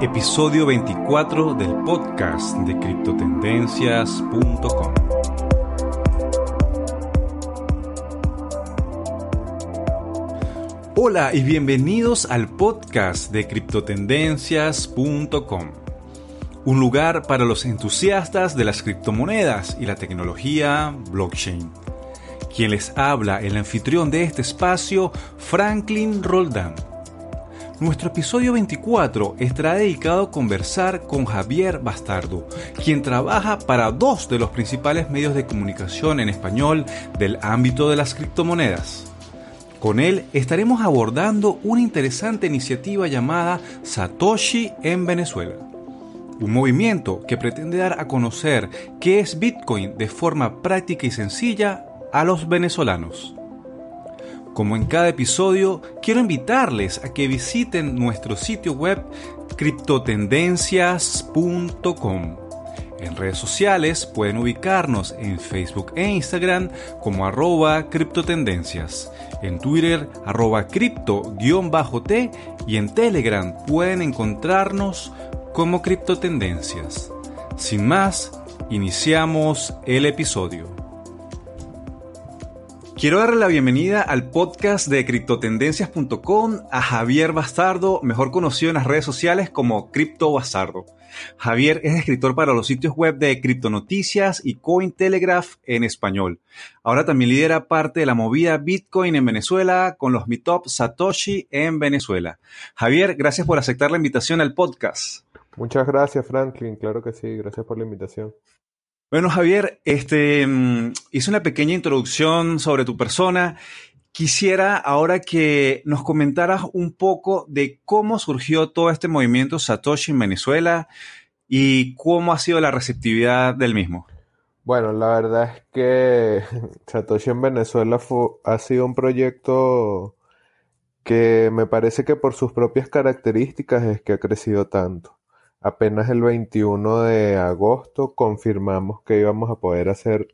episodio 24 del podcast de criptotendencias.com. Hola y bienvenidos al podcast de criptotendencias.com, un lugar para los entusiastas de las criptomonedas y la tecnología blockchain. Quien les habla, el anfitrión de este espacio, Franklin Roldán nuestro episodio 24 estará dedicado a conversar con Javier Bastardo, quien trabaja para dos de los principales medios de comunicación en español del ámbito de las criptomonedas. Con él estaremos abordando una interesante iniciativa llamada Satoshi en Venezuela. Un movimiento que pretende dar a conocer qué es Bitcoin de forma práctica y sencilla a los venezolanos. Como en cada episodio, quiero invitarles a que visiten nuestro sitio web criptotendencias.com. En redes sociales pueden ubicarnos en Facebook e Instagram como arroba criptotendencias, en Twitter arroba cripto-t y en Telegram pueden encontrarnos como criptotendencias. Sin más, iniciamos el episodio. Quiero darle la bienvenida al podcast de criptotendencias.com a Javier Bastardo, mejor conocido en las redes sociales como Cripto Bastardo. Javier es escritor para los sitios web de Criptonoticias y Cointelegraph en español. Ahora también lidera parte de la movida Bitcoin en Venezuela con los Meetup Satoshi en Venezuela. Javier, gracias por aceptar la invitación al podcast. Muchas gracias, Franklin. Claro que sí. Gracias por la invitación. Bueno, Javier, este, mm, hice una pequeña introducción sobre tu persona. Quisiera ahora que nos comentaras un poco de cómo surgió todo este movimiento Satoshi en Venezuela y cómo ha sido la receptividad del mismo. Bueno, la verdad es que Satoshi en Venezuela ha sido un proyecto que me parece que por sus propias características es que ha crecido tanto. Apenas el 21 de agosto confirmamos que íbamos a poder hacer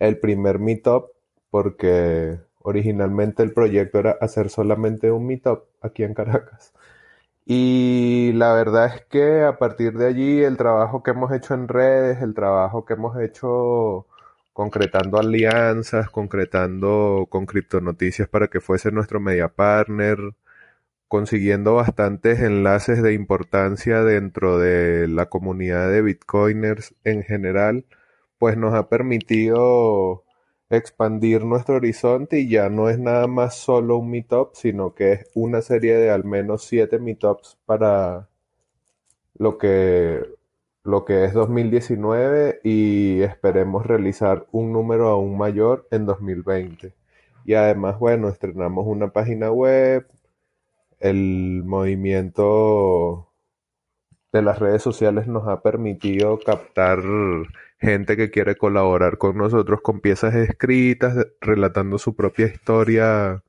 el primer meetup porque originalmente el proyecto era hacer solamente un meetup aquí en Caracas. Y la verdad es que a partir de allí el trabajo que hemos hecho en redes, el trabajo que hemos hecho concretando alianzas, concretando con Criptonoticias para que fuese nuestro media partner, consiguiendo bastantes enlaces de importancia dentro de la comunidad de bitcoiners en general, pues nos ha permitido expandir nuestro horizonte y ya no es nada más solo un meetup, sino que es una serie de al menos siete meetups para lo que, lo que es 2019 y esperemos realizar un número aún mayor en 2020. Y además, bueno, estrenamos una página web, el movimiento de las redes sociales nos ha permitido captar gente que quiere colaborar con nosotros con piezas escritas, relatando su propia historia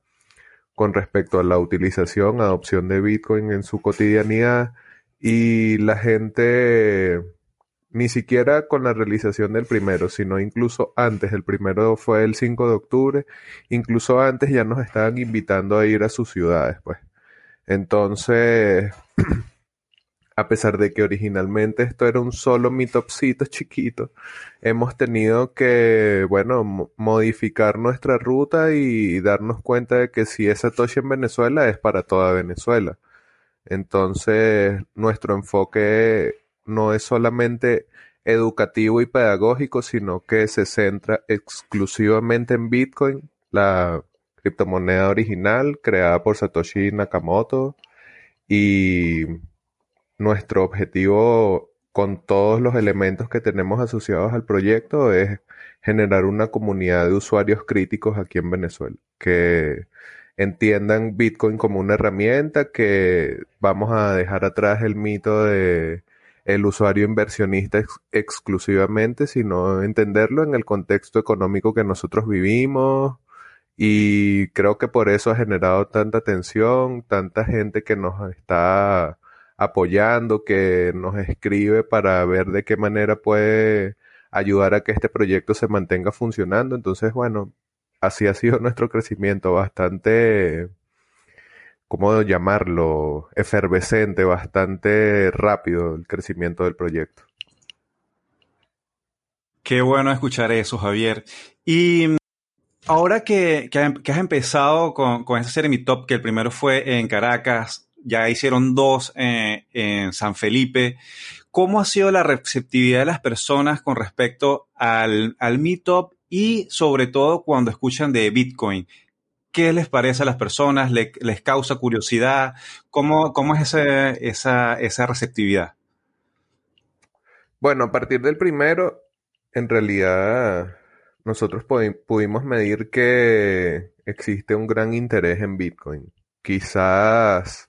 con respecto a la utilización, adopción de Bitcoin en su cotidianidad y la gente ni siquiera con la realización del primero, sino incluso antes, el primero fue el 5 de octubre, incluso antes ya nos estaban invitando a ir a sus ciudades, pues. Entonces, a pesar de que originalmente esto era un solo mitopcito chiquito, hemos tenido que, bueno, modificar nuestra ruta y darnos cuenta de que si es Satoshi en Venezuela es para toda Venezuela. Entonces, nuestro enfoque no es solamente educativo y pedagógico, sino que se centra exclusivamente en Bitcoin, la criptomoneda original creada por Satoshi Nakamoto y nuestro objetivo con todos los elementos que tenemos asociados al proyecto es generar una comunidad de usuarios críticos aquí en Venezuela que entiendan Bitcoin como una herramienta que vamos a dejar atrás el mito de el usuario inversionista exclusivamente, sino entenderlo en el contexto económico que nosotros vivimos, y creo que por eso ha generado tanta atención, tanta gente que nos está apoyando, que nos escribe para ver de qué manera puede ayudar a que este proyecto se mantenga funcionando. Entonces, bueno, así ha sido nuestro crecimiento, bastante ¿cómo llamarlo? Efervescente, bastante rápido el crecimiento del proyecto. Qué bueno escuchar eso, Javier. Y ahora que, has empezado con, con esa serie Mi Top, que el primero fue en Caracas, ya hicieron dos eh, en San Felipe. ¿Cómo ha sido la receptividad de las personas con respecto al, al Meetup y sobre todo cuando escuchan de Bitcoin? ¿Qué les parece a las personas? ¿Les, causa curiosidad? ¿Cómo, cómo es esa, esa receptividad? Bueno, a partir del primero, en realidad nosotros pudimos medir que existe un gran interés en Bitcoin. Quizás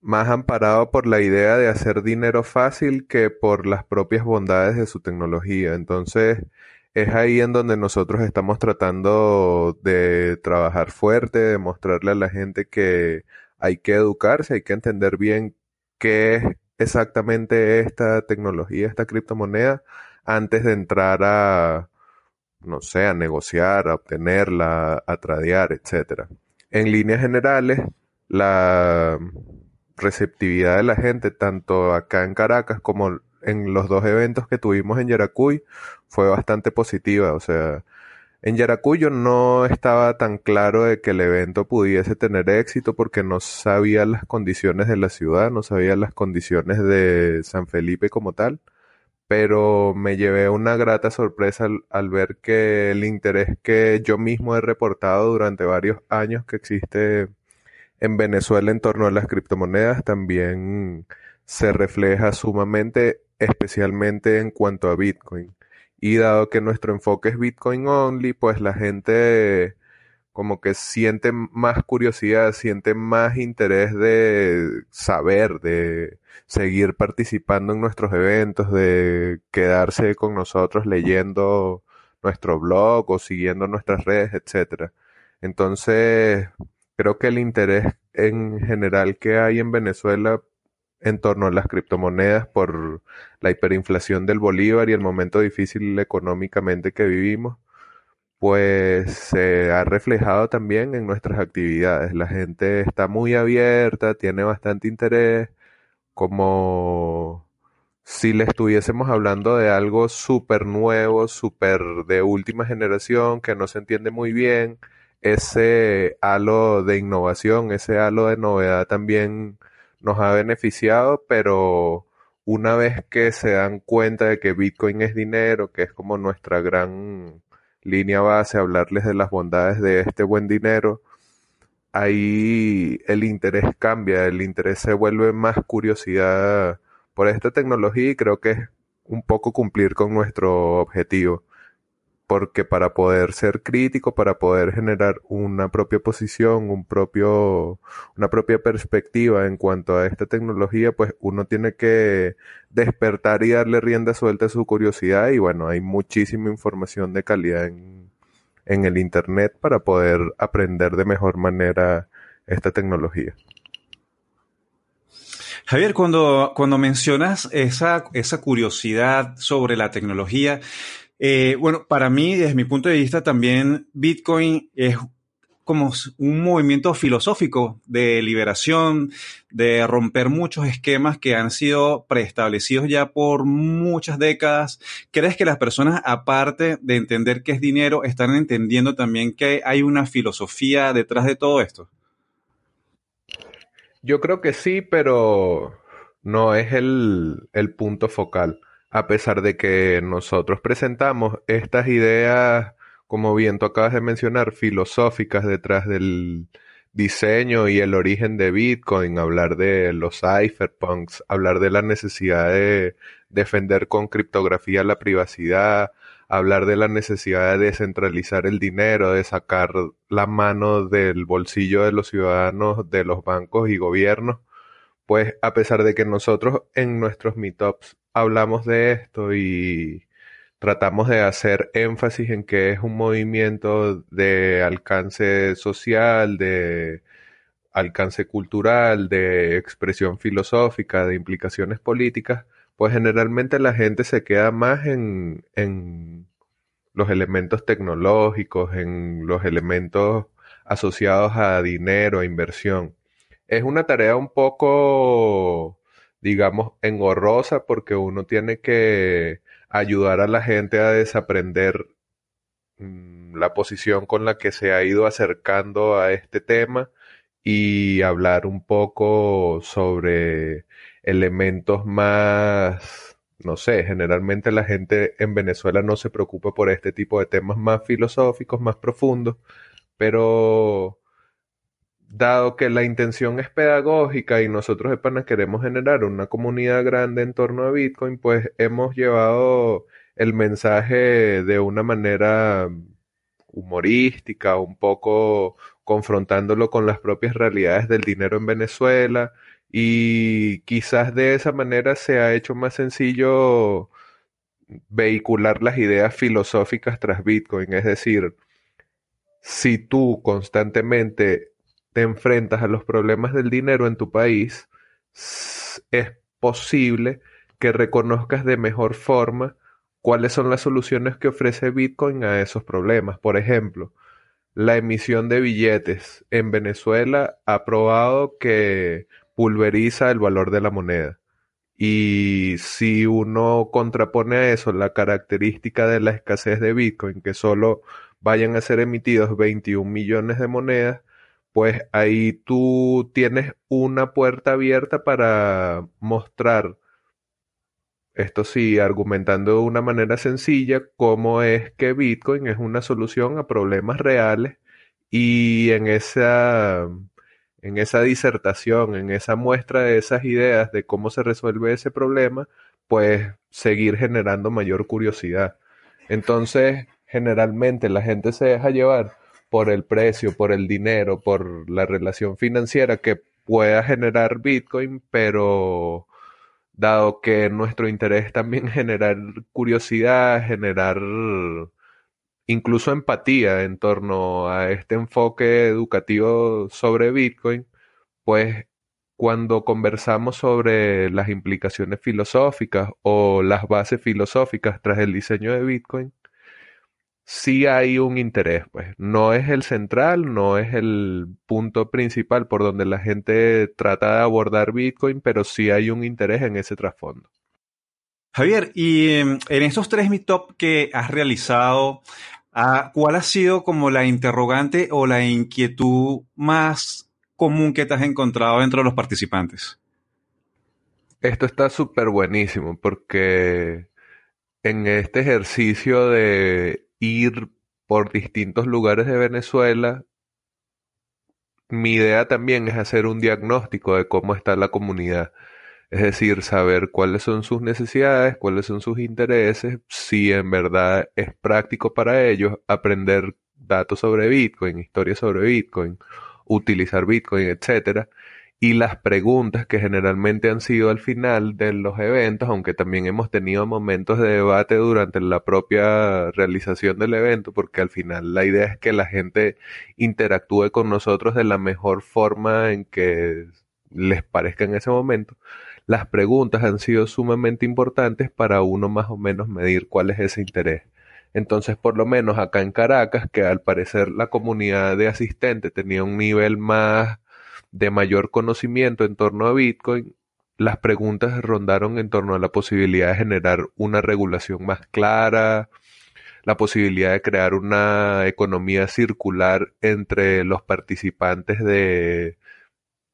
más amparado por la idea de hacer dinero fácil que por las propias bondades de su tecnología. Entonces, es ahí en donde nosotros estamos tratando de trabajar fuerte, de mostrarle a la gente que hay que educarse, hay que entender bien qué es exactamente esta tecnología, esta criptomoneda, antes de entrar a, no sé, a negociar, a obtenerla, a tradear, etc. En líneas generales, la receptividad de la gente, tanto acá en Caracas como en los dos eventos que tuvimos en Yaracuy, fue bastante positiva. O sea, en Yaracuy yo no estaba tan claro de que el evento pudiese tener éxito porque no sabía las condiciones de la ciudad, no sabía las condiciones de San Felipe como tal, pero me llevé una grata sorpresa al, ver que el interés que yo mismo he reportado durante varios años que existe en Venezuela en torno a las criptomonedas también se refleja sumamente, especialmente en cuanto a Bitcoin. Y dado que nuestro enfoque es Bitcoin only, pues la gente como que siente más curiosidad, siente más interés de saber, de seguir participando en nuestros eventos, de quedarse con nosotros leyendo nuestro blog o siguiendo nuestras redes, etcétera. Entonces, Creo que el interés en general que hay en Venezuela en torno a las criptomonedas por la hiperinflación del bolívar y el momento difícil económicamente que vivimos, pues se ha reflejado también en nuestras actividades. La gente está muy abierta, tiene bastante interés, como si le estuviésemos hablando de algo súper nuevo, súper de última generación, que no se entiende muy bien ese halo de innovación, ese halo de novedad también nos ha beneficiado, pero una vez que se dan cuenta de que Bitcoin es dinero, que es como nuestra gran línea base, hablarles de las bondades de este buen dinero, ahí el interés cambia, el interés se vuelve más curiosidad por esta tecnología y creo que es un poco cumplir con nuestro objetivo porque para poder ser crítico, para poder generar una propia posición, un propio, una propia perspectiva en cuanto a esta tecnología, pues uno tiene que despertar y darle rienda suelta a su curiosidad y bueno, hay muchísima información de calidad en, en el Internet para poder aprender de mejor manera esta tecnología. Javier, cuando, cuando mencionas esa, esa curiosidad sobre la tecnología, eh, bueno, para mí, desde mi punto de vista, también Bitcoin es como un movimiento filosófico de liberación, de romper muchos esquemas que han sido preestablecidos ya por muchas décadas. ¿Crees que las personas, aparte de entender qué es dinero, están entendiendo también que hay una filosofía detrás de todo esto? Yo creo que sí, pero no es el, el punto focal a pesar de que nosotros presentamos estas ideas, como bien tú acabas de mencionar, filosóficas detrás del diseño y el origen de Bitcoin, hablar de los cypherpunks, hablar de la necesidad de defender con criptografía la privacidad, hablar de la necesidad de descentralizar el dinero, de sacar la mano del bolsillo de los ciudadanos, de los bancos y gobiernos, pues a pesar de que nosotros en nuestros meetups hablamos de esto y tratamos de hacer énfasis en que es un movimiento de alcance social, de alcance cultural, de expresión filosófica, de implicaciones políticas, pues generalmente la gente se queda más en, en los elementos tecnológicos, en los elementos asociados a dinero, a inversión. Es una tarea un poco, digamos, engorrosa porque uno tiene que ayudar a la gente a desaprender mm, la posición con la que se ha ido acercando a este tema y hablar un poco sobre elementos más, no sé, generalmente la gente en Venezuela no se preocupa por este tipo de temas más filosóficos, más profundos, pero dado que la intención es pedagógica y nosotros de pana queremos generar una comunidad grande en torno a Bitcoin, pues hemos llevado el mensaje de una manera humorística, un poco confrontándolo con las propias realidades del dinero en Venezuela. Y quizás de esa manera se ha hecho más sencillo vehicular las ideas filosóficas tras Bitcoin, es decir, si tú constantemente te enfrentas a los problemas del dinero en tu país, es posible que reconozcas de mejor forma cuáles son las soluciones que ofrece Bitcoin a esos problemas. Por ejemplo, la emisión de billetes en Venezuela ha probado que pulveriza el valor de la moneda. Y si uno contrapone a eso la característica de la escasez de Bitcoin, que solo vayan a ser emitidos 21 millones de monedas, pues ahí tú tienes una puerta abierta para mostrar, esto sí, argumentando de una manera sencilla, cómo es que Bitcoin es una solución a problemas reales y en esa, en esa disertación, en esa muestra de esas ideas de cómo se resuelve ese problema, pues seguir generando mayor curiosidad. Entonces, generalmente la gente se deja llevar por el precio, por el dinero, por la relación financiera que pueda generar Bitcoin, pero dado que nuestro interés también generar curiosidad, generar incluso empatía en torno a este enfoque educativo sobre Bitcoin, pues cuando conversamos sobre las implicaciones filosóficas o las bases filosóficas tras el diseño de Bitcoin, sí hay un interés, pues. No es el central, no es el punto principal por donde la gente trata de abordar Bitcoin, pero sí hay un interés en ese trasfondo. Javier, y em, en esos tres meetups que has realizado, ah, ¿cuál ha sido como la interrogante o la inquietud más común que te has encontrado dentro de los participantes? Esto está súper buenísimo porque en este ejercicio de ir por distintos lugares de Venezuela. Mi idea también es hacer un diagnóstico de cómo está la comunidad. Es decir, saber cuáles son sus necesidades, cuáles son sus intereses, si en verdad es práctico para ellos aprender datos sobre Bitcoin, historias sobre Bitcoin, utilizar Bitcoin, etcétera y las preguntas que generalmente han sido al final de los eventos, aunque también hemos tenido momentos de debate durante la propia realización del evento, porque al final la idea es que la gente interactúe con nosotros de la mejor forma en que les parezca en ese momento. Las preguntas han sido sumamente importantes para uno más o menos medir cuál es ese interés. Entonces, por lo menos acá en Caracas, que al parecer la comunidad de asistentes tenía un nivel más de mayor conocimiento en torno a Bitcoin, las preguntas rondaron en torno a la posibilidad de generar una regulación más clara, la posibilidad de crear una economía circular entre los participantes de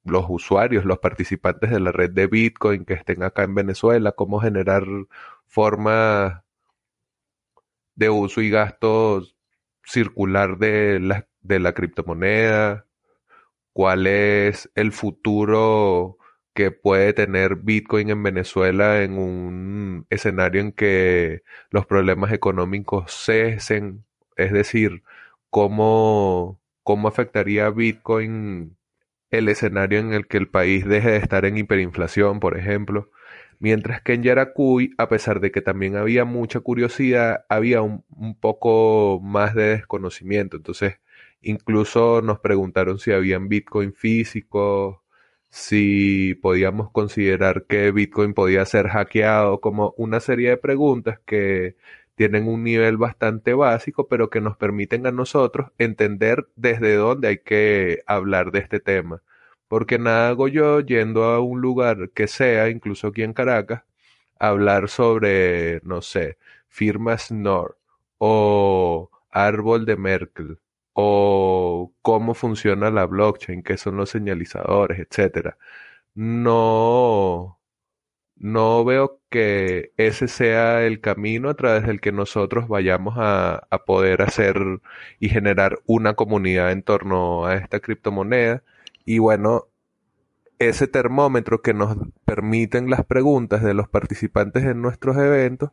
los usuarios, los participantes de la red de Bitcoin que estén acá en Venezuela, cómo generar formas de uso y gasto circular de la, de la criptomoneda, cuál es el futuro que puede tener Bitcoin en Venezuela en un escenario en que los problemas económicos cesen, es decir, cómo, cómo afectaría Bitcoin el escenario en el que el país deje de estar en hiperinflación, por ejemplo. Mientras que en Yaracuy, a pesar de que también había mucha curiosidad, había un, un poco más de desconocimiento. Entonces, Incluso nos preguntaron si habían Bitcoin físicos, si podíamos considerar que Bitcoin podía ser hackeado, como una serie de preguntas que tienen un nivel bastante básico, pero que nos permiten a nosotros entender desde dónde hay que hablar de este tema. Porque nada hago yo yendo a un lugar que sea, incluso aquí en Caracas, hablar sobre, no sé, firmas NOR o árbol de Merkel o cómo funciona la blockchain, qué son los señalizadores, etcétera. No, no veo que ese sea el camino a través del que nosotros vayamos a, a poder hacer y generar una comunidad en torno a esta criptomoneda. Y bueno, ese termómetro que nos permiten las preguntas de los participantes en nuestros eventos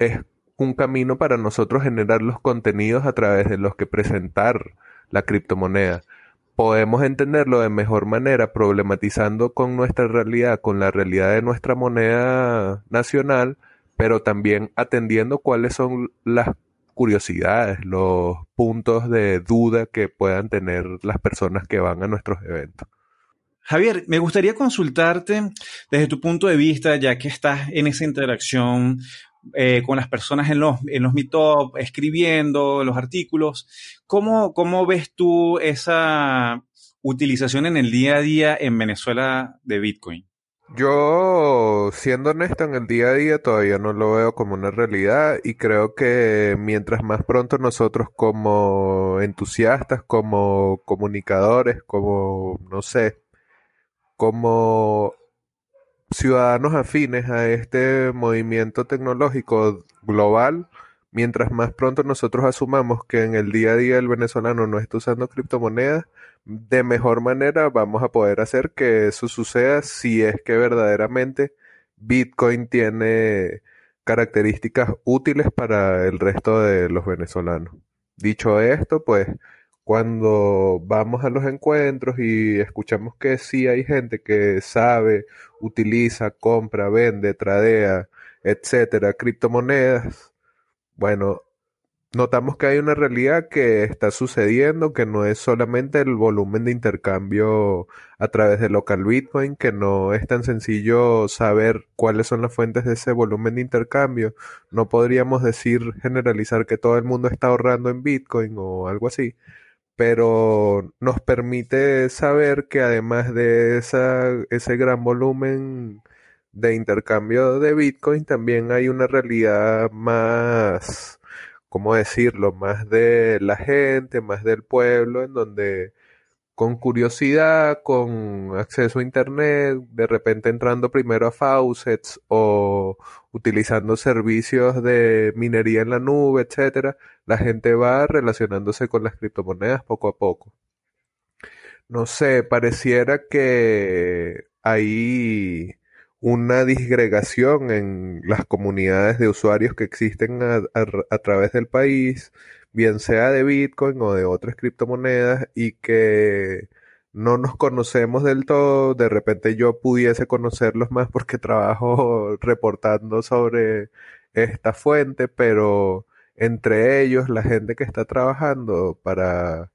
es un camino para nosotros generar los contenidos a través de los que presentar la criptomoneda. Podemos entenderlo de mejor manera problematizando con nuestra realidad, con la realidad de nuestra moneda nacional, pero también atendiendo cuáles son las curiosidades, los puntos de duda que puedan tener las personas que van a nuestros eventos. Javier, me gustaría consultarte desde tu punto de vista, ya que estás en esa interacción eh, con las personas en los, en los meetup, escribiendo los artículos. ¿Cómo, ¿Cómo ves tú esa utilización en el día a día en Venezuela de Bitcoin? Yo, siendo honesto, en el día a día todavía no lo veo como una realidad y creo que mientras más pronto nosotros como entusiastas, como comunicadores, como, no sé, como ciudadanos afines a este movimiento tecnológico global, mientras más pronto nosotros asumamos que en el día a día el venezolano no está usando criptomonedas, de mejor manera vamos a poder hacer que eso suceda si es que verdaderamente Bitcoin tiene características útiles para el resto de los venezolanos. Dicho esto, pues cuando vamos a los encuentros y escuchamos que sí hay gente que sabe, utiliza, compra, vende, tradea, etcétera, criptomonedas, bueno, notamos que hay una realidad que está sucediendo, que no es solamente el volumen de intercambio a través de local Bitcoin, que no es tan sencillo saber cuáles son las fuentes de ese volumen de intercambio. No podríamos decir, generalizar que todo el mundo está ahorrando en Bitcoin o algo así pero nos permite saber que además de esa, ese gran volumen de intercambio de Bitcoin, también hay una realidad más, ¿cómo decirlo?, más de la gente, más del pueblo, en donde con curiosidad, con acceso a internet, de repente entrando primero a faucets o utilizando servicios de minería en la nube, etcétera, la gente va relacionándose con las criptomonedas poco a poco. No sé, pareciera que hay una disgregación en las comunidades de usuarios que existen a través del país bien sea de Bitcoin o de otras criptomonedas y que no nos conocemos del todo, de repente yo pudiese conocerlos más porque trabajo reportando sobre esta fuente, pero entre ellos la gente que está trabajando para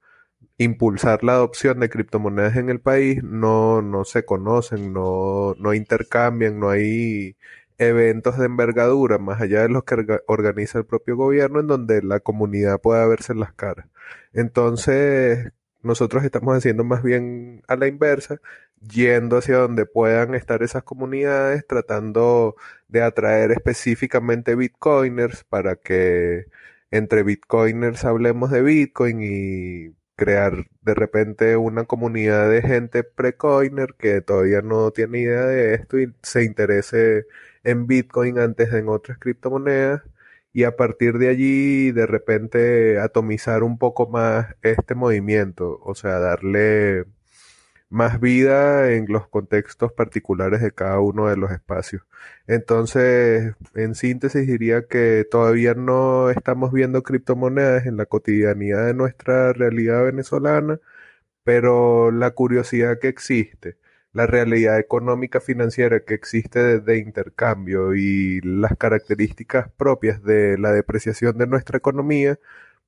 impulsar la adopción de criptomonedas en el país no, no se conocen, no, no intercambian, no hay eventos de envergadura, más allá de los que organiza el propio gobierno, en donde la comunidad pueda verse las caras. Entonces, nosotros estamos haciendo más bien a la inversa, yendo hacia donde puedan estar esas comunidades, tratando de atraer específicamente bitcoiners para que entre bitcoiners hablemos de Bitcoin y crear de repente una comunidad de gente precoiner que todavía no tiene idea de esto y se interese en Bitcoin antes en otras criptomonedas y a partir de allí de repente atomizar un poco más este movimiento, o sea, darle más vida en los contextos particulares de cada uno de los espacios. Entonces, en síntesis diría que todavía no estamos viendo criptomonedas en la cotidianidad de nuestra realidad venezolana, pero la curiosidad que existe la realidad económica financiera que existe de, intercambio y las características propias de la depreciación de nuestra economía,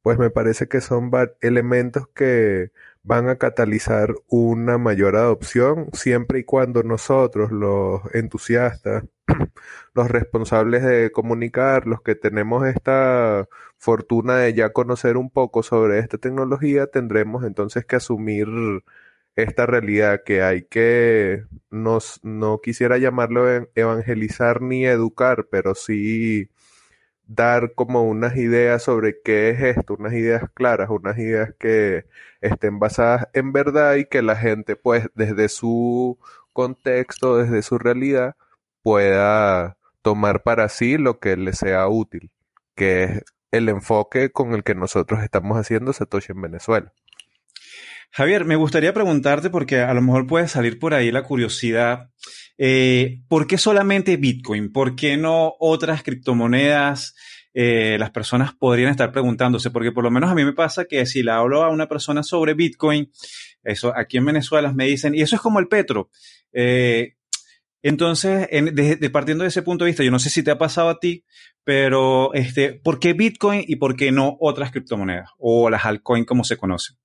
pues me parece que son elementos que van a catalizar una mayor adopción siempre y cuando nosotros, los entusiastas, los responsables de comunicar, los que tenemos esta fortuna de ya conocer un poco sobre esta tecnología, tendremos entonces que asumir esta realidad que hay que, nos, no quisiera llamarlo evangelizar ni educar, pero sí dar como unas ideas sobre qué es esto, unas ideas claras, unas ideas que estén basadas en verdad y que la gente pues desde su contexto, desde su realidad, pueda tomar para sí lo que le sea útil, que es el enfoque con el que nosotros estamos haciendo Satoshi en Venezuela. Javier, me gustaría preguntarte, porque a lo mejor puede salir por ahí la curiosidad, eh, ¿por qué solamente Bitcoin? ¿Por qué no otras criptomonedas? Eh, las personas podrían estar preguntándose, porque por lo menos a mí me pasa que si le hablo a una persona sobre Bitcoin, eso aquí en Venezuela me dicen, y eso es como el petro. Eh, entonces, partiendo de ese punto de vista, yo no sé si te ha pasado a ti, pero este, ¿por qué Bitcoin y por qué no otras criptomonedas o las altcoins como se conocen?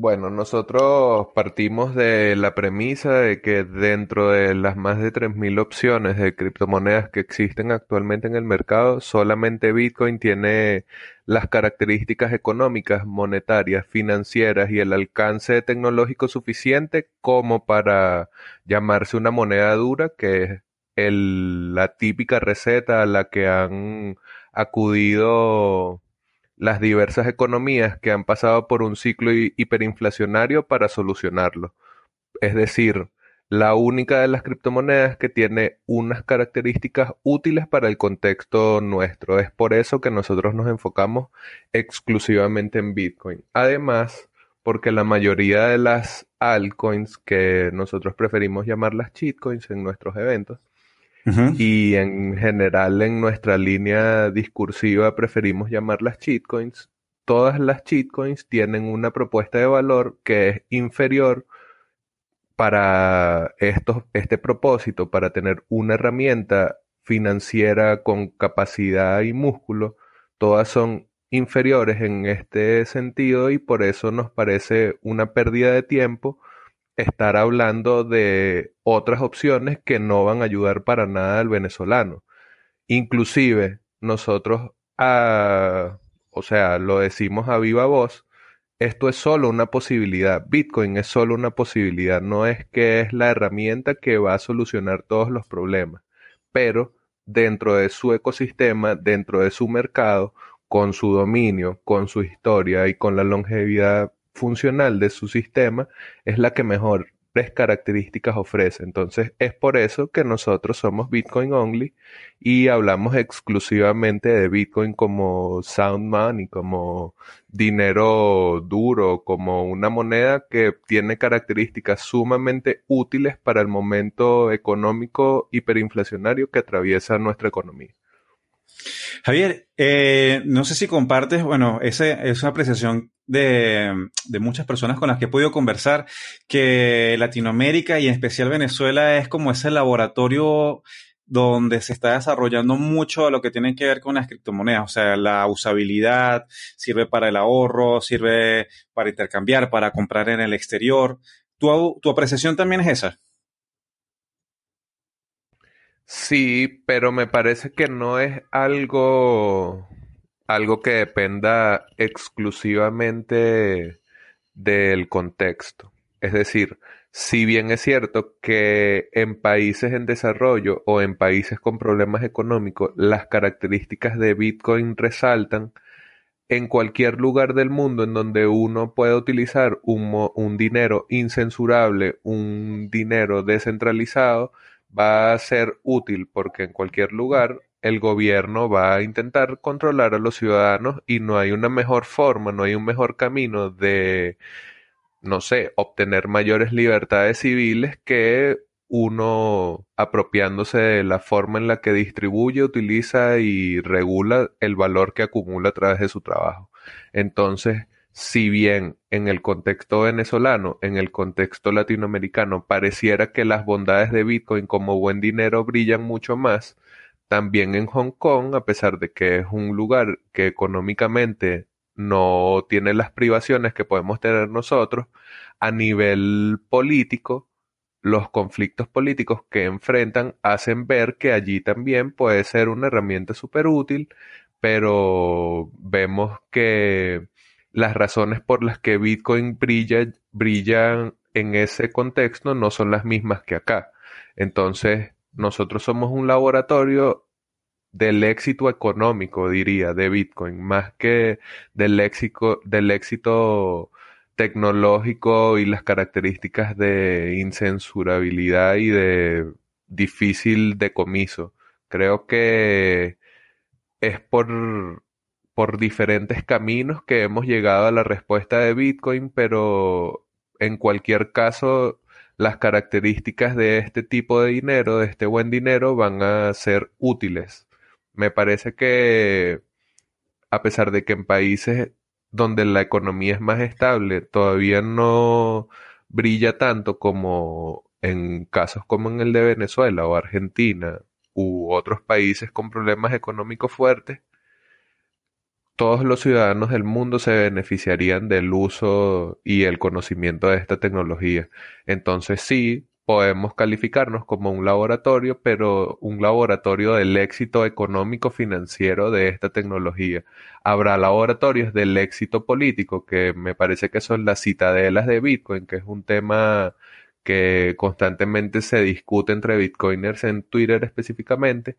Bueno, nosotros partimos de la premisa de que dentro de las más de 3.000 opciones de criptomonedas que existen actualmente en el mercado, solamente Bitcoin tiene las características económicas, monetarias, financieras y el alcance tecnológico suficiente como para llamarse una moneda dura, que es la típica receta a la que han acudido las diversas economías que han pasado por un ciclo hiperinflacionario para solucionarlo. Es decir, la única de las criptomonedas que tiene unas características útiles para el contexto nuestro. Es por eso que nosotros nos enfocamos exclusivamente en Bitcoin. Además, porque la mayoría de las altcoins que nosotros preferimos llamar las cheatcoins en nuestros eventos y en general en nuestra línea discursiva preferimos llamarlas cheatcoins. Todas las cheatcoins tienen una propuesta de valor que es inferior para este propósito, para tener una herramienta financiera con capacidad y músculo. Todas son inferiores en este sentido y por eso nos parece una pérdida de tiempo estar hablando de otras opciones que no van a ayudar para nada al venezolano. Inclusive nosotros, ah, o sea, lo decimos a viva voz, esto es solo una posibilidad, Bitcoin es solo una posibilidad, no es que es la herramienta que va a solucionar todos los problemas, pero dentro de su ecosistema, dentro de su mercado, con su dominio, con su historia y con la longevidad funcional de su sistema es la que mejores características ofrece. Entonces es por eso que nosotros somos Bitcoin only y hablamos exclusivamente de Bitcoin como sound money, como dinero duro, como una moneda que tiene características sumamente útiles para el momento económico hiperinflacionario que atraviesa nuestra economía. Javier, eh, no sé si compartes, bueno, esa apreciación de, muchas personas con las que he podido conversar, que Latinoamérica y en especial Venezuela es como ese laboratorio donde se está desarrollando mucho lo que tiene que ver con las criptomonedas, o sea, la usabilidad, sirve para el ahorro, sirve para intercambiar, para comprar en el exterior. ¿Tu, tu apreciación también es esa? Sí, pero me parece que no es algo, algo que dependa exclusivamente del contexto. Es decir, si bien es cierto que en países en desarrollo o en países con problemas económicos las características de Bitcoin resaltan, en cualquier lugar del mundo en donde uno pueda utilizar un, un dinero incensurable, un dinero descentralizado, va a ser útil porque en cualquier lugar el gobierno va a intentar controlar a los ciudadanos y no hay una mejor forma, no hay un mejor camino de, no sé, obtener mayores libertades civiles que uno apropiándose de la forma en la que distribuye, utiliza y regula el valor que acumula a través de su trabajo. Entonces, si bien en el contexto venezolano, en el contexto latinoamericano, pareciera que las bondades de Bitcoin como buen dinero brillan mucho más, también en Hong Kong, a pesar de que es un lugar que económicamente no tiene las privaciones que podemos tener nosotros, a nivel político, los conflictos políticos que enfrentan hacen ver que allí también puede ser una herramienta súper útil, pero vemos que las razones por las que Bitcoin brilla, brillan en ese contexto no son las mismas que acá. Entonces, nosotros somos un laboratorio del éxito económico, diría, de Bitcoin, más que del éxito, tecnológico y las características de incensurabilidad y de difícil decomiso. Creo que es por diferentes caminos que hemos llegado a la respuesta de Bitcoin, pero en cualquier caso las características de este tipo de dinero, de este buen dinero, van a ser útiles. Me parece que a pesar de que en países donde la economía es más estable todavía no brilla tanto como en casos como en el de Venezuela o Argentina u otros países con problemas económicos fuertes, todos los ciudadanos del mundo se beneficiarían del uso y el conocimiento de esta tecnología. Entonces sí, podemos calificarnos como un laboratorio, pero un laboratorio del éxito económico financiero de esta tecnología. Habrá laboratorios del éxito político, que me parece que son las citadelas de Bitcoin, que es un tema que constantemente se discute entre bitcoiners en Twitter específicamente.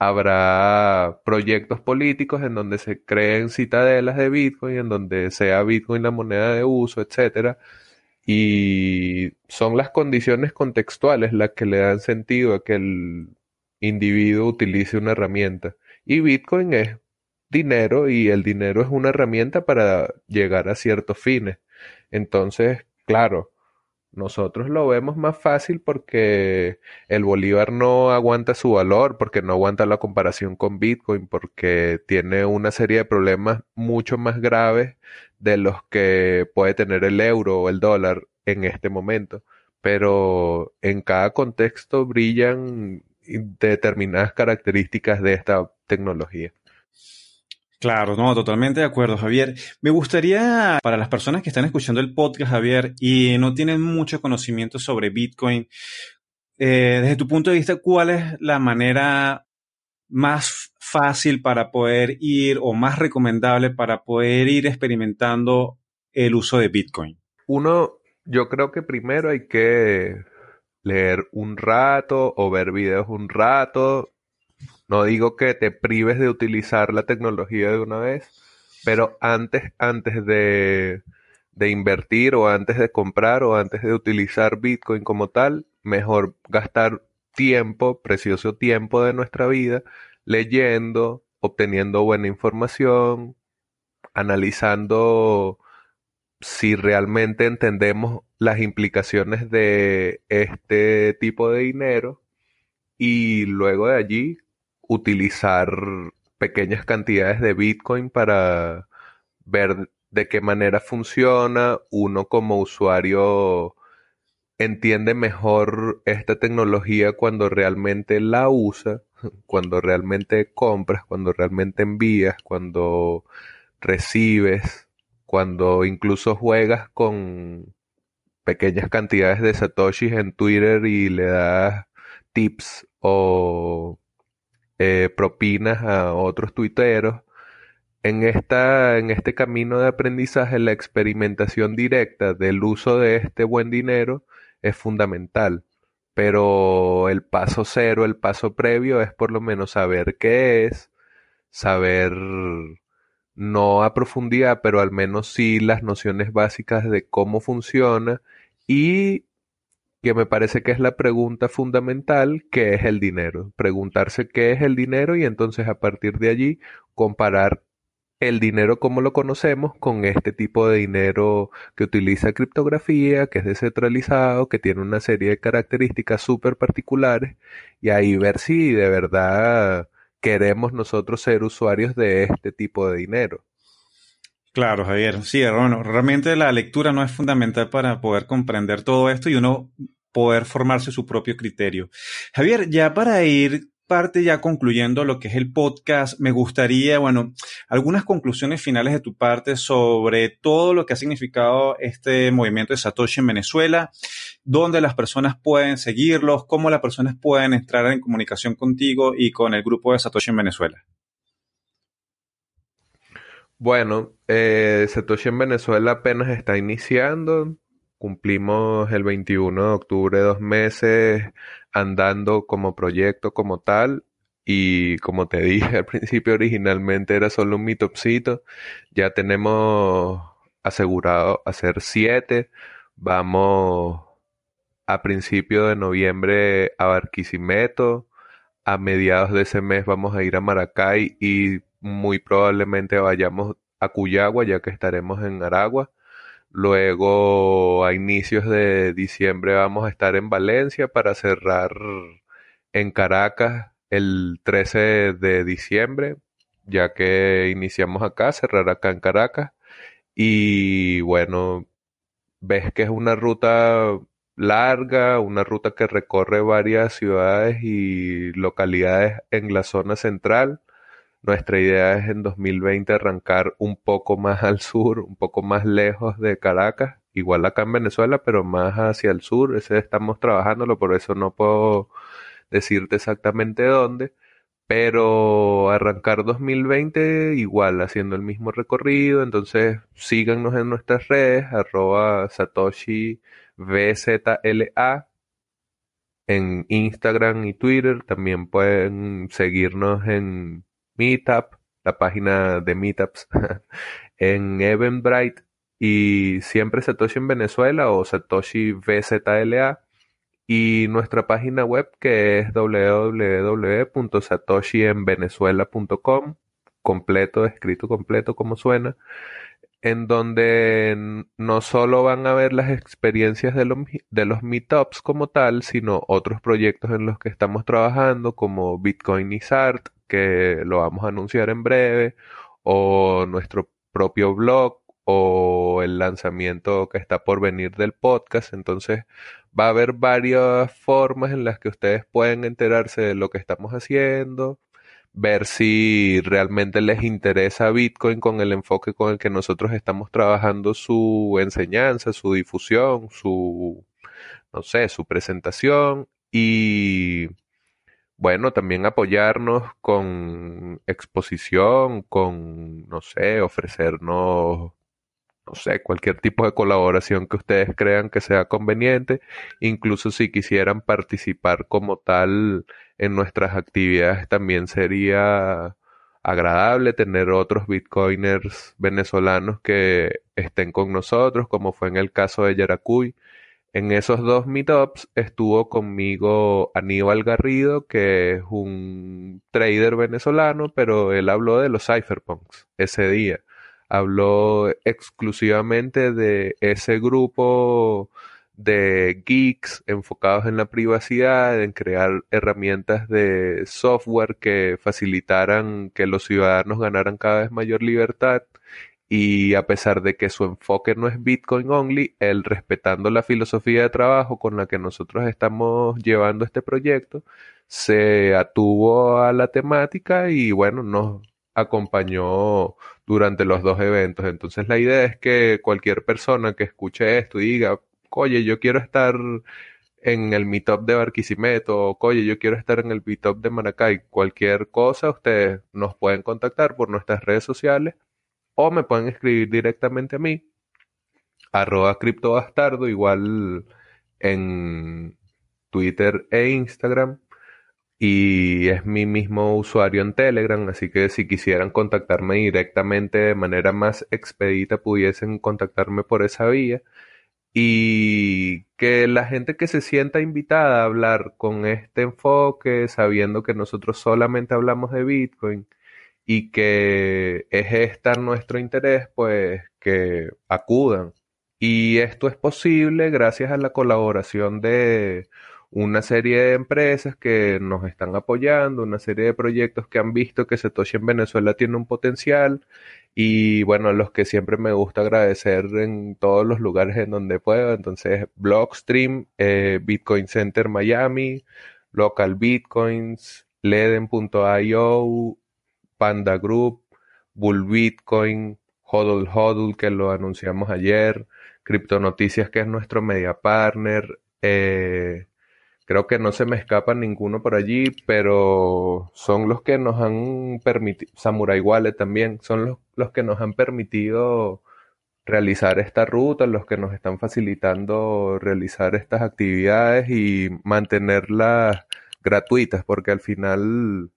Habrá proyectos políticos en donde se creen citadelas de Bitcoin, en donde sea Bitcoin la moneda de uso, etcétera y son las condiciones contextuales las que le dan sentido a que el individuo utilice una herramienta. Y Bitcoin es dinero y el dinero es una herramienta para llegar a ciertos fines. Entonces, claro, nosotros lo vemos más fácil porque el Bolívar no aguanta su valor, porque no aguanta la comparación con Bitcoin, porque tiene una serie de problemas mucho más graves de los que puede tener el euro o el dólar en este momento. Pero en cada contexto brillan determinadas características de esta tecnología. Claro, no, totalmente de acuerdo, Javier. Me gustaría, para las personas que están escuchando el podcast, Javier, y no tienen mucho conocimiento sobre Bitcoin, eh, desde tu punto de vista, ¿cuál es la manera más fácil para poder ir o más recomendable para poder ir experimentando el uso de Bitcoin? Uno, yo creo que primero hay que leer un rato o ver videos un rato, no digo que te prives de utilizar la tecnología de una vez, pero antes, antes de, de invertir o antes de comprar o antes de utilizar Bitcoin como tal, mejor gastar tiempo, precioso tiempo de nuestra vida, leyendo, obteniendo buena información, analizando si realmente entendemos las implicaciones de este tipo de dinero y luego de allí utilizar pequeñas cantidades de Bitcoin para ver de qué manera funciona. Uno como usuario entiende mejor esta tecnología cuando realmente la usa, cuando realmente compras, cuando realmente envías, cuando recibes, cuando incluso juegas con pequeñas cantidades de satoshis en Twitter y le das tips o eh, propinas a otros tuiteros. En, esta, en este camino de aprendizaje, la experimentación directa del uso de este buen dinero es fundamental. Pero el paso cero, el paso previo es por lo menos saber qué es, saber no a profundidad, pero al menos sí las nociones básicas de cómo funciona y que me parece que es la pregunta fundamental, ¿qué es el dinero? Preguntarse qué es el dinero y entonces a partir de allí comparar el dinero como lo conocemos con este tipo de dinero que utiliza criptografía, que es descentralizado, que tiene una serie de características súper particulares y ahí ver si de verdad queremos nosotros ser usuarios de este tipo de dinero. Claro, Javier. Sí, bueno, realmente la lectura no es fundamental para poder comprender todo esto y uno poder formarse su propio criterio. Javier, ya para ir parte ya concluyendo lo que es el podcast, me gustaría, bueno, algunas conclusiones finales de tu parte sobre todo lo que ha significado este movimiento de Satoshi en Venezuela, dónde las personas pueden seguirlos, cómo las personas pueden entrar en comunicación contigo y con el grupo de Satoshi en Venezuela. Bueno, eh, Satoshi en Venezuela apenas está iniciando. Cumplimos el 21 de octubre dos meses andando como proyecto como tal. Y como te dije al principio, originalmente era solo un mitopsito. Ya tenemos asegurado hacer siete. Vamos a principio de noviembre a Barquisimeto. A mediados de ese mes vamos a ir a Maracay y muy probablemente vayamos a Cuyagua, ya que estaremos en Aragua. Luego, a inicios de diciembre, vamos a estar en Valencia para cerrar en Caracas el 13 de diciembre, ya que iniciamos acá, cerrar acá en Caracas. Y bueno, ves que es una ruta larga, una ruta que recorre varias ciudades y localidades en la zona central. Nuestra idea es en 2020 arrancar un poco más al sur, un poco más lejos de Caracas, igual acá en Venezuela, pero más hacia el sur. Ese estamos trabajándolo, por eso no puedo decirte exactamente dónde. Pero arrancar 2020 igual, haciendo el mismo recorrido. Entonces síganos en nuestras redes, arroba Satoshi VZLA en Instagram y Twitter. También pueden seguirnos en Meetup, la página de Meetups en Eventbrite y siempre Satoshi en Venezuela o Satoshi VZLA y nuestra página web que es www.satoshienvenezuela.com completo, escrito completo como suena en donde no solo van a ver las experiencias de los, de los meetups como tal, sino otros proyectos en los que estamos trabajando, como Bitcoin is Art, que lo vamos a anunciar en breve, o nuestro propio blog, o el lanzamiento que está por venir del podcast. Entonces, va a haber varias formas en las que ustedes pueden enterarse de lo que estamos haciendo ver si realmente les interesa Bitcoin con el enfoque con el que nosotros estamos trabajando su enseñanza, su difusión, su, no sé, su presentación y bueno, también apoyarnos con exposición, con, no sé, ofrecernos no sé, cualquier tipo de colaboración que ustedes crean que sea conveniente, incluso si quisieran participar como tal en nuestras actividades, también sería agradable tener otros bitcoiners venezolanos que estén con nosotros, como fue en el caso de Yaracuy. En esos dos meetups estuvo conmigo Aníbal Garrido, que es un trader venezolano, pero él habló de los cypherpunks ese día habló exclusivamente de ese grupo de geeks enfocados en la privacidad, en crear herramientas de software que facilitaran que los ciudadanos ganaran cada vez mayor libertad. Y a pesar de que su enfoque no es Bitcoin only, él respetando la filosofía de trabajo con la que nosotros estamos llevando este proyecto, se atuvo a la temática y bueno, nos acompañó durante los dos eventos. Entonces la idea es que cualquier persona que escuche esto y diga, oye, yo quiero estar en el meetup de Barquisimeto, oye, yo quiero estar en el meetup de Maracay, cualquier cosa, ustedes nos pueden contactar por nuestras redes sociales o me pueden escribir directamente a mí, arroba criptobastardo, igual en Twitter e Instagram y es mi mismo usuario en Telegram, así que si quisieran contactarme directamente de manera más expedita pudiesen contactarme por esa vía y que la gente que se sienta invitada a hablar con este enfoque, sabiendo que nosotros solamente hablamos de Bitcoin y que es estar nuestro interés, pues que acudan. Y esto es posible gracias a la colaboración de una serie de empresas que nos están apoyando, una serie de proyectos que han visto que Satoshi en Venezuela tiene un potencial y bueno, los que siempre me gusta agradecer en todos los lugares en donde puedo. Entonces, Blockstream, eh, Bitcoin Center Miami, Local Bitcoins, Leden.io, Panda Group, Bull Bitcoin, Hodl Hodl, que lo anunciamos ayer, Noticias, que es nuestro media partner, eh, Creo que no se me escapa ninguno por allí, pero son los que nos han permitido, Samurai Wallet también, son los, los que nos han permitido realizar esta ruta, los que nos están facilitando realizar estas actividades y mantenerlas gratuitas, porque al final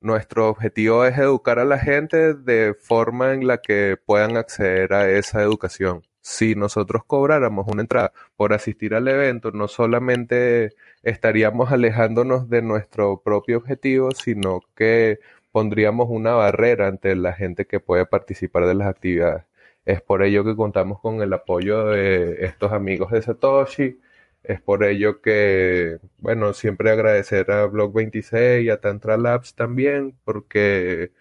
nuestro objetivo es educar a la gente de forma en la que puedan acceder a esa educación si nosotros cobráramos una entrada por asistir al evento, no solamente estaríamos alejándonos de nuestro propio objetivo, sino que pondríamos una barrera ante la gente que puede participar de las actividades. Es por ello que contamos con el apoyo de estos amigos de Satoshi. Es por ello que, bueno, siempre agradecer a Blog 26 y a Tantra Labs también, porque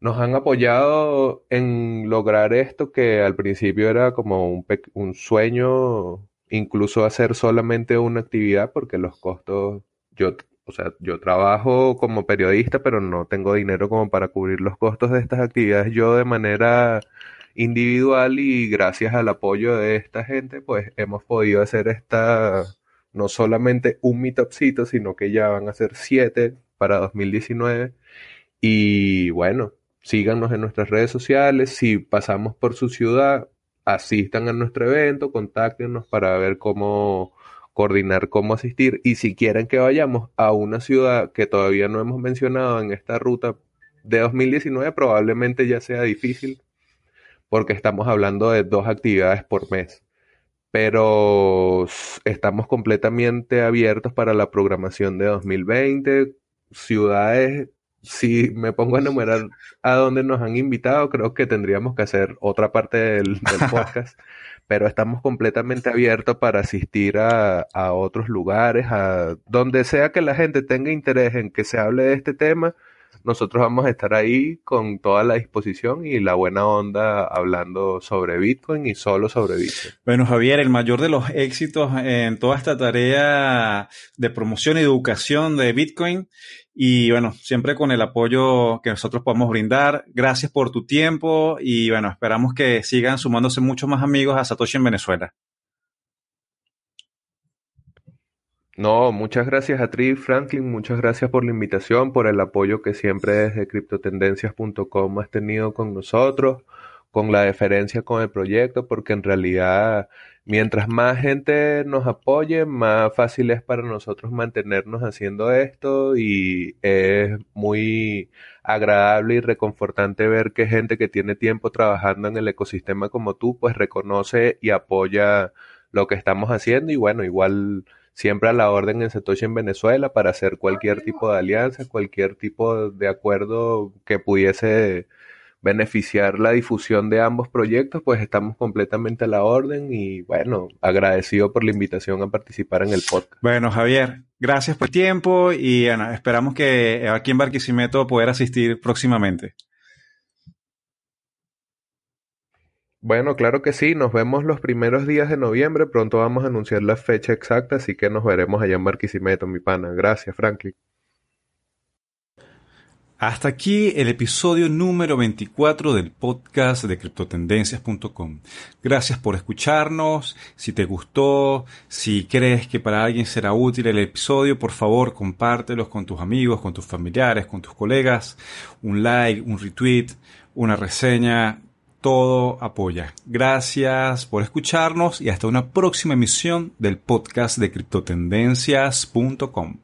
nos han apoyado en lograr esto que al principio era como un, un sueño, incluso hacer solamente una actividad, porque los costos, yo, o sea, yo trabajo como periodista, pero no tengo dinero como para cubrir los costos de estas actividades yo de manera individual y gracias al apoyo de esta gente, pues hemos podido hacer esta, no solamente un meetupcito, sino que ya van a ser siete para 2019. Y bueno, síganos en nuestras redes sociales. Si pasamos por su ciudad, asistan a nuestro evento, contáctenos para ver cómo coordinar cómo asistir. Y si quieren que vayamos a una ciudad que todavía no hemos mencionado en esta ruta de 2019, probablemente ya sea difícil porque estamos hablando de dos actividades por mes. Pero estamos completamente abiertos para la programación de 2020. Ciudades si me pongo a enumerar a dónde nos han invitado, creo que tendríamos que hacer otra parte del, podcast, pero estamos completamente abiertos para asistir a, a, otros lugares, a donde sea que la gente tenga interés en que se hable de este tema, nosotros vamos a estar ahí con toda la disposición y la buena onda hablando sobre Bitcoin y solo sobre Bitcoin. Bueno, Javier, el mayor de los éxitos en toda esta tarea de promoción y educación de Bitcoin y bueno, siempre con el apoyo que nosotros podamos brindar. Gracias por tu tiempo y bueno, esperamos que sigan sumándose muchos más amigos a Satoshi en Venezuela. No, muchas gracias a Tri Franklin, muchas gracias por la invitación, por el apoyo que siempre desde criptotendencias.com has tenido con nosotros, con la deferencia con el proyecto, porque en realidad mientras más gente nos apoye, más fácil es para nosotros mantenernos haciendo esto y es muy agradable y reconfortante ver que gente que tiene tiempo trabajando en el ecosistema como tú, pues reconoce y apoya lo que estamos haciendo y bueno, igual siempre a la orden en Satoshi en Venezuela para hacer cualquier tipo de alianza, cualquier tipo de acuerdo que pudiese beneficiar la difusión de ambos proyectos, pues estamos completamente a la orden y bueno, agradecido por la invitación a participar en el podcast. Bueno, Javier, gracias por el tiempo y esperamos que aquí en Barquisimeto poder asistir próximamente. Bueno, claro que sí, nos vemos los primeros días de noviembre, pronto vamos a anunciar la fecha exacta, así que nos veremos allá en Barquisimeto, mi pana. Gracias, Franklin. Hasta aquí el episodio número 24 del podcast de criptotendencias.com. Gracias por escucharnos. Si te gustó, si crees que para alguien será útil el episodio, por favor compártelos con tus amigos, con tus familiares, con tus colegas. Un like, un retweet, una reseña todo apoya. Gracias por escucharnos y hasta una próxima emisión del podcast de criptotendencias.com.